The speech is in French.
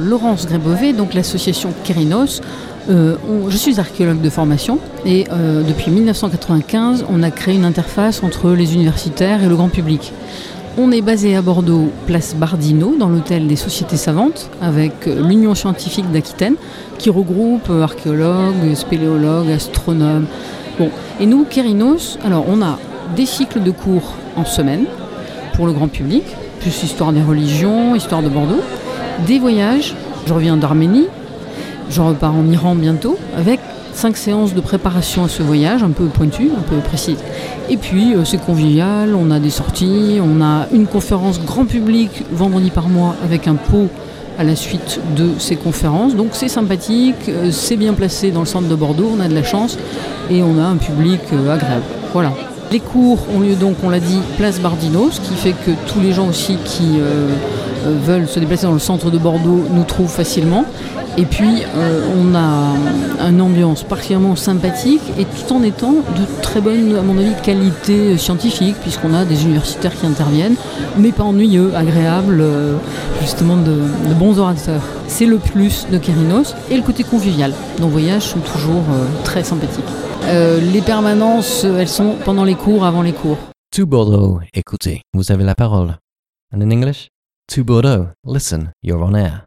Laurence Grébové, donc l'association Kérinos. Euh, je suis archéologue de formation et euh, depuis 1995, on a créé une interface entre les universitaires et le grand public. On est basé à Bordeaux, place Bardino, dans l'hôtel des Sociétés Savantes, avec euh, l'Union scientifique d'Aquitaine, qui regroupe archéologues, spéléologues, astronomes. Et nous, Kérinos, alors on a des cycles de cours en semaine pour le grand public, plus histoire des religions, histoire de Bordeaux, des voyages. Je reviens d'Arménie, je repars en Iran bientôt avec cinq séances de préparation à ce voyage, un peu pointu, un peu précis. Et puis euh, c'est convivial, on a des sorties, on a une conférence grand public vendredi par mois avec un pot à la suite de ces conférences. Donc c'est sympathique, euh, c'est bien placé dans le centre de Bordeaux, on a de la chance et on a un public euh, agréable. Voilà. Les cours ont lieu donc, on l'a dit, place Bardino, ce qui fait que tous les gens aussi qui veulent se déplacer dans le centre de Bordeaux nous trouvent facilement. Et puis, euh, on a une ambiance particulièrement sympathique et tout en étant de très bonne, à mon avis, qualité scientifique, puisqu'on a des universitaires qui interviennent, mais pas ennuyeux, agréables, euh, justement de, bons orateurs. C'est le plus de Kerinos et le côté convivial. Nos voyages sont toujours euh, très sympathiques. les permanences, elles sont pendant les cours, avant les cours. To Bordeaux, écoutez, vous avez la parole. And in English? To Bordeaux, listen, you're on air.